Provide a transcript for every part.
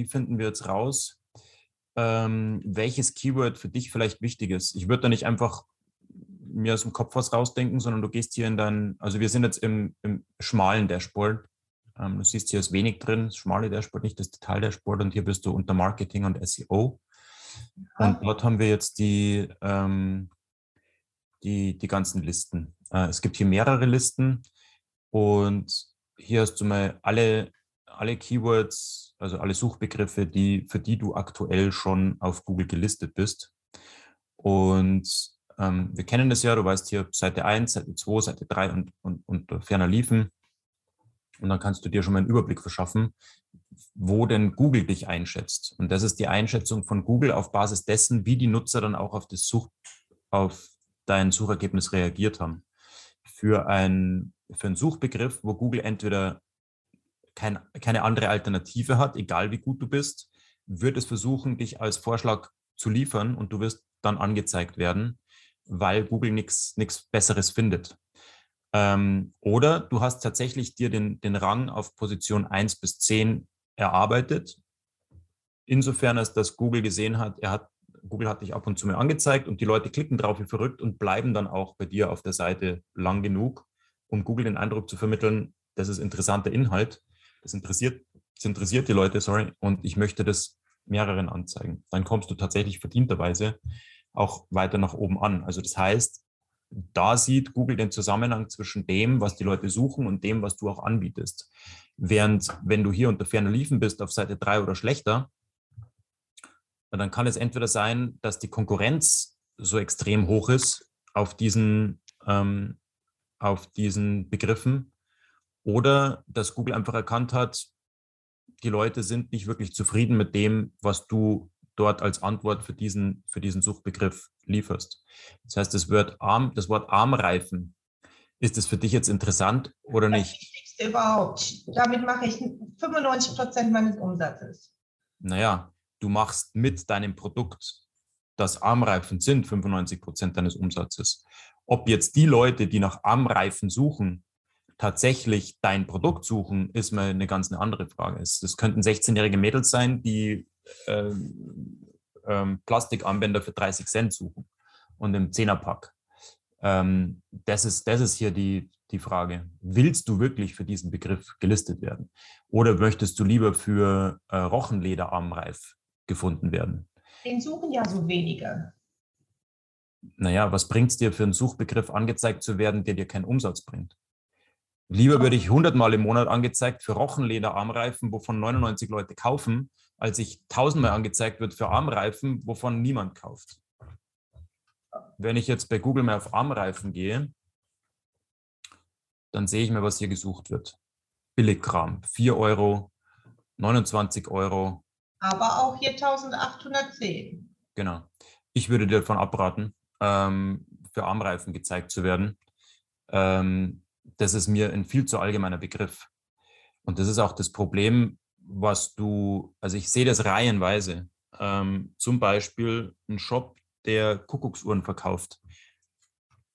Wie finden wir jetzt raus, ähm, welches Keyword für dich vielleicht wichtig ist. Ich würde da nicht einfach mir aus dem Kopf was rausdenken, sondern du gehst hier in dein, also wir sind jetzt im, im schmalen Dashboard. Ähm, du siehst hier ist wenig drin, das schmale Dashboard, nicht das Detail-Dashboard und hier bist du unter Marketing und SEO. Und dort haben wir jetzt die, ähm, die, die ganzen Listen. Äh, es gibt hier mehrere Listen und hier hast du mal alle, alle Keywords also alle Suchbegriffe, die, für die du aktuell schon auf Google gelistet bist. Und ähm, wir kennen das ja, du weißt hier Seite 1, Seite 2, Seite 3 und, und, und ferner liefen. Und dann kannst du dir schon mal einen Überblick verschaffen, wo denn Google dich einschätzt. Und das ist die Einschätzung von Google auf Basis dessen, wie die Nutzer dann auch auf das Such, auf dein Suchergebnis reagiert haben. Für ein, für einen Suchbegriff, wo Google entweder kein, keine andere Alternative hat, egal wie gut du bist, wird es versuchen, dich als Vorschlag zu liefern und du wirst dann angezeigt werden, weil Google nichts Besseres findet. Ähm, oder du hast tatsächlich dir den, den Rang auf Position 1 bis 10 erarbeitet. Insofern, als dass Google gesehen hat, er hat, Google hat dich ab und zu mal angezeigt und die Leute klicken drauf wie verrückt und bleiben dann auch bei dir auf der Seite lang genug, um Google den Eindruck zu vermitteln, das ist interessanter Inhalt das interessiert, das interessiert die Leute, sorry, und ich möchte das mehreren anzeigen. Dann kommst du tatsächlich verdienterweise auch weiter nach oben an. Also das heißt, da sieht Google den Zusammenhang zwischen dem, was die Leute suchen und dem, was du auch anbietest. Während wenn du hier unter ferner Liefen bist auf Seite 3 oder schlechter, dann kann es entweder sein, dass die Konkurrenz so extrem hoch ist auf diesen, ähm, auf diesen Begriffen, oder dass Google einfach erkannt hat, die Leute sind nicht wirklich zufrieden mit dem, was du dort als Antwort für diesen, für diesen Suchbegriff lieferst. Das heißt, das Wort, Arm, das Wort Armreifen, ist es für dich jetzt interessant oder nicht? Das Wichtigste überhaupt. Damit mache ich 95 Prozent meines Umsatzes. Naja, du machst mit deinem Produkt, das Armreifen sind, 95 Prozent deines Umsatzes. Ob jetzt die Leute, die nach Armreifen suchen, tatsächlich dein Produkt suchen, ist mal eine ganz eine andere Frage. Das könnten 16-jährige Mädels sein, die ähm, ähm, Plastikanwender für 30 Cent suchen und im Zehnerpack. Ähm, das, ist, das ist hier die, die Frage. Willst du wirklich für diesen Begriff gelistet werden? Oder möchtest du lieber für äh, Rochenlederarmreif gefunden werden? Den suchen ja so wenige. Naja, was bringt es dir für einen Suchbegriff angezeigt zu werden, der dir keinen Umsatz bringt? Lieber würde ich 100 Mal im Monat angezeigt für Rochenleder-Armreifen, wovon 99 Leute kaufen, als ich 1000 Mal angezeigt wird für Armreifen, wovon niemand kauft. Wenn ich jetzt bei Google mal auf Armreifen gehe, dann sehe ich mir, was hier gesucht wird. Billigkram, 4 Euro, 29 Euro. Aber auch hier 1810. Genau. Ich würde dir davon abraten, ähm, für Armreifen gezeigt zu werden. Ähm, das ist mir ein viel zu allgemeiner Begriff. Und das ist auch das Problem, was du, also ich sehe das reihenweise. Ähm, zum Beispiel ein Shop, der Kuckucksuhren verkauft.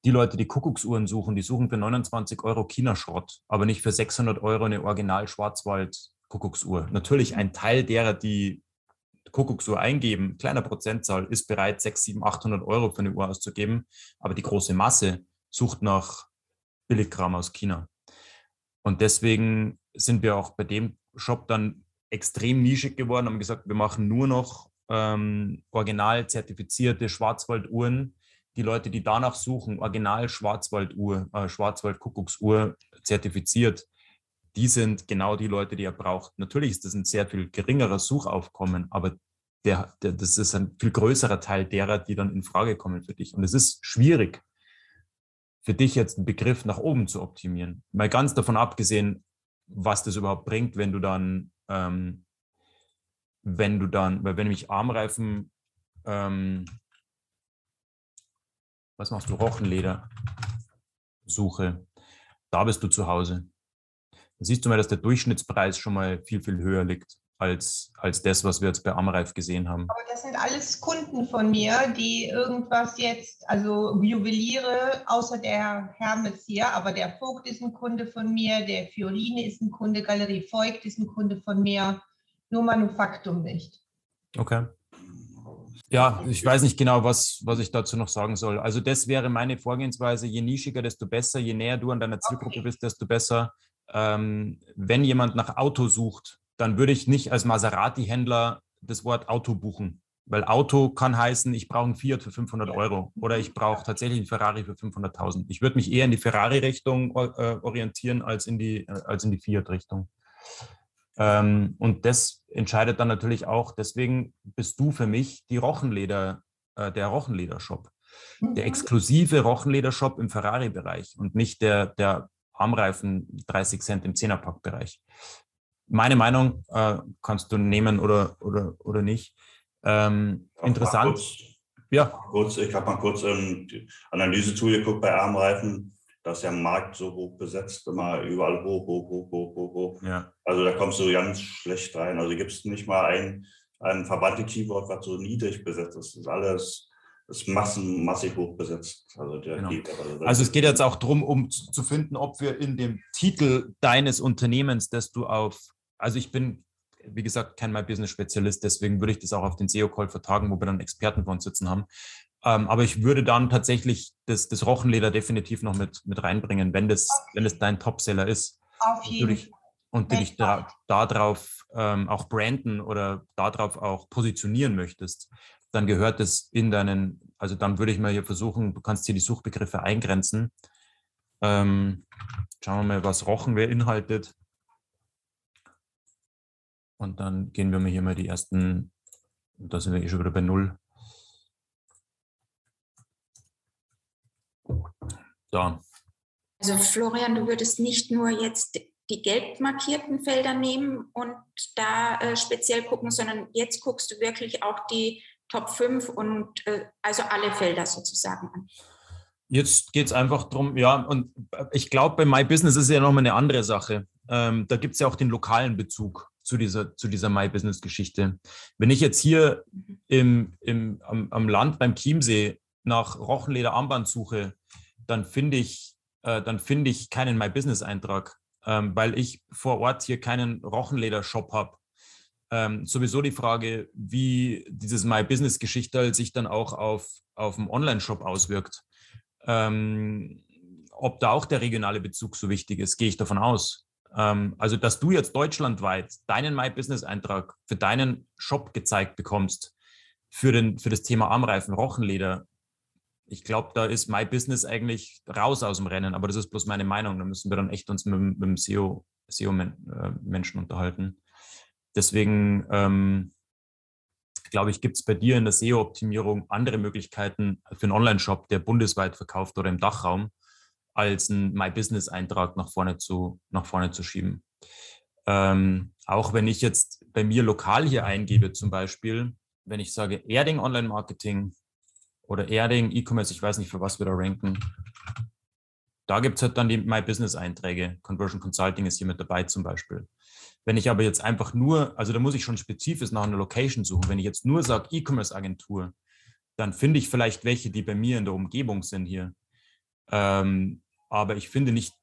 Die Leute, die Kuckucksuhren suchen, die suchen für 29 Euro China-Schrott, aber nicht für 600 Euro eine Original-Schwarzwald-Kuckucksuhr. Natürlich ein Teil derer, die Kuckucksuhr eingeben, kleiner Prozentzahl, ist bereit, 6, 7, 800 Euro für eine Uhr auszugeben, aber die große Masse sucht nach Billigkram aus China. Und deswegen sind wir auch bei dem Shop dann extrem nischig geworden, haben gesagt, wir machen nur noch ähm, original zertifizierte Schwarzwalduhren. Die Leute, die danach suchen, original Schwarzwalduhr, äh, Schwarzwald-Kuckucksuhr zertifiziert, die sind genau die Leute, die er braucht. Natürlich ist das ein sehr viel geringerer Suchaufkommen, aber der, der, das ist ein viel größerer Teil derer, die dann in Frage kommen für dich. Und es ist schwierig, für dich jetzt einen Begriff nach oben zu optimieren. Mal ganz davon abgesehen, was das überhaupt bringt, wenn du dann, ähm, wenn du dann, weil wenn ich Armreifen, ähm, was machst du, Rochenleder suche, da bist du zu Hause. Da siehst du mal, dass der Durchschnittspreis schon mal viel, viel höher liegt als, als das, was wir jetzt bei Amreif gesehen haben. Aber das sind alles Kunden von mir, die irgendwas jetzt, also Juweliere, außer der Hermes hier, aber der Vogt ist ein Kunde von mir, der Fioline ist ein Kunde, Galerie Voigt ist ein Kunde von mir, nur Manufaktum nicht. Okay. Ja, ich weiß nicht genau, was, was ich dazu noch sagen soll. Also das wäre meine Vorgehensweise. Je nischiger, desto besser. Je näher du an deiner Zielgruppe okay. bist, desto besser. Ähm, wenn jemand nach Auto sucht, dann würde ich nicht als Maserati-Händler das Wort Auto buchen. Weil Auto kann heißen, ich brauche ein Fiat für 500 Euro oder ich brauche tatsächlich ein Ferrari für 500.000. Ich würde mich eher in die Ferrari-Richtung äh, orientieren als in die, äh, als in die Fiat-Richtung. Ähm, und das entscheidet dann natürlich auch, deswegen bist du für mich die Rochenleder, äh, der Rochenleder-Shop. Der mhm. exklusive Rochenleder-Shop im Ferrari-Bereich und nicht der, der Armreifen 30 Cent im Zehnerpack-Bereich meine Meinung äh, kannst du nehmen oder, oder, oder nicht. Ähm, interessant. Kurz, ja. Kurz, ich habe mal kurz ähm, die Analyse zugeguckt bei Armreifen. Da ist ja am Markt so hoch besetzt, immer überall hoch, hoch, hoch, hoch, hoch, hoch. Ja. Also da kommst du ganz schlecht rein. Also gibt es nicht mal ein, ein verbannte Keyword, was so niedrig besetzt ist. Das ist alles ist massen, massig hoch besetzt. Also, genau. also, also, es geht jetzt auch darum, um zu finden, ob wir in dem Titel deines Unternehmens, das du auf also ich bin, wie gesagt, kein My Business Spezialist, deswegen würde ich das auch auf den SEO-Call vertagen, wo wir dann Experten von uns sitzen haben. Ähm, aber ich würde dann tatsächlich das, das Rochenleder definitiv noch mit, mit reinbringen, wenn das, wenn das dein Topseller ist. Auf jeden Fall. Und du dich da, darauf ähm, auch branden oder darauf auch positionieren möchtest, dann gehört es in deinen, also dann würde ich mal hier versuchen, du kannst hier die Suchbegriffe eingrenzen. Ähm, schauen wir mal, was Rochen beinhaltet. Und dann gehen wir mal hier mal die ersten, da sind wir eh schon wieder bei Null. Da. Also Florian, du würdest nicht nur jetzt die gelb markierten Felder nehmen und da äh, speziell gucken, sondern jetzt guckst du wirklich auch die Top 5 und äh, also alle Felder sozusagen an. Jetzt geht es einfach darum, ja, und ich glaube, bei My Business ist ja nochmal eine andere Sache. Ähm, da gibt es ja auch den lokalen Bezug zu dieser, zu dieser My Business Geschichte. Wenn ich jetzt hier im, im, am, am Land beim Chiemsee nach Rochenleder Armband suche, dann finde ich, äh, dann finde ich keinen My Business Eintrag, ähm, weil ich vor Ort hier keinen Rochenleder Shop habe. Ähm, sowieso die Frage, wie dieses My Business Geschichte sich dann auch auf, auf dem Online-Shop auswirkt. Ähm, ob da auch der regionale Bezug so wichtig ist, gehe ich davon aus. Ähm, also, dass du jetzt deutschlandweit deinen My Business Eintrag für deinen Shop gezeigt bekommst, für, den, für das Thema Armreifen, Rochenleder, ich glaube, da ist My Business eigentlich raus aus dem Rennen, aber das ist bloß meine Meinung. Da müssen wir dann echt uns mit, mit dem SEO, SEO-Menschen unterhalten. Deswegen ähm, glaube ich, gibt es bei dir in der SEO-Optimierung andere Möglichkeiten für einen Online-Shop, der bundesweit verkauft oder im Dachraum, als einen My Business-Eintrag nach vorne zu, nach vorne zu schieben. Ähm, auch wenn ich jetzt bei mir lokal hier eingebe, zum Beispiel, wenn ich sage Erding Online Marketing oder Erding E-Commerce, ich weiß nicht, für was wir da ranken, da gibt es halt dann die My Business-Einträge. Conversion Consulting ist hier mit dabei zum Beispiel. Wenn ich aber jetzt einfach nur, also da muss ich schon spezifisch nach einer Location suchen. Wenn ich jetzt nur sage E-Commerce-Agentur, dann finde ich vielleicht welche, die bei mir in der Umgebung sind hier. Ähm, aber ich finde nicht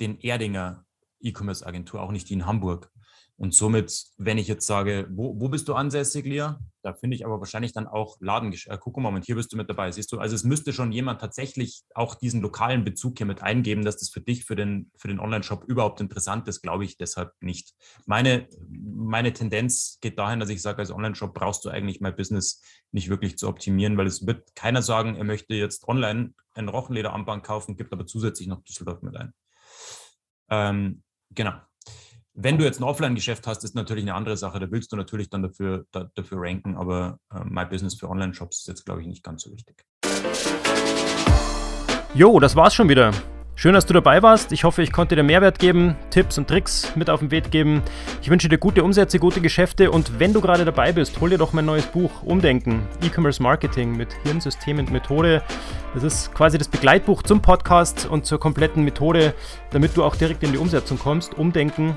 den Erdinger E-Commerce-Agentur, auch nicht die in Hamburg. Und somit, wenn ich jetzt sage, wo, wo bist du ansässig, Lia? Da finde ich aber wahrscheinlich dann auch Ladengeschäft. Äh, guck mal, Moment, hier bist du mit dabei. Siehst du, also es müsste schon jemand tatsächlich auch diesen lokalen Bezug hier mit eingeben, dass das für dich, für den, für den Online-Shop überhaupt interessant ist, glaube ich deshalb nicht. Meine, meine Tendenz geht dahin, dass ich sage, als Online-Shop brauchst du eigentlich mein Business nicht wirklich zu optimieren, weil es wird keiner sagen, er möchte jetzt online ein Rochenlederarmband kaufen, gibt aber zusätzlich noch Düsseldorf mit ein. Ähm, genau. Wenn du jetzt ein Offline-Geschäft hast, ist natürlich eine andere Sache. Da willst du natürlich dann dafür, da, dafür ranken, aber äh, My Business für Online-Shops ist jetzt, glaube ich, nicht ganz so wichtig. Jo, das war's schon wieder. Schön, dass du dabei warst. Ich hoffe, ich konnte dir Mehrwert geben, Tipps und Tricks mit auf den Weg geben. Ich wünsche dir gute Umsätze, gute Geschäfte und wenn du gerade dabei bist, hol dir doch mein neues Buch Umdenken, E-Commerce Marketing mit Hirnsystem und Methode. Das ist quasi das Begleitbuch zum Podcast und zur kompletten Methode, damit du auch direkt in die Umsetzung kommst. Umdenken